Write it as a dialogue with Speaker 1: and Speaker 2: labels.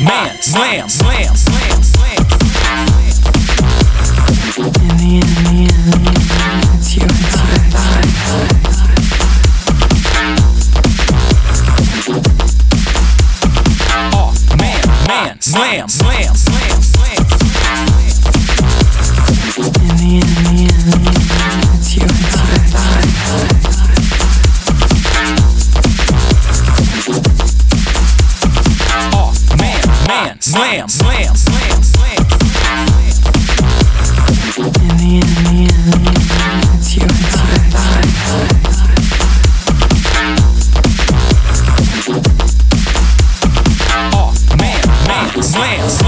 Speaker 1: man, slam, slam, slam, slam. Oh, man, man. Slam, slam, slam, slam, slam. In the end. slam, slam, slam, slam. Oh man, man, slam, slam.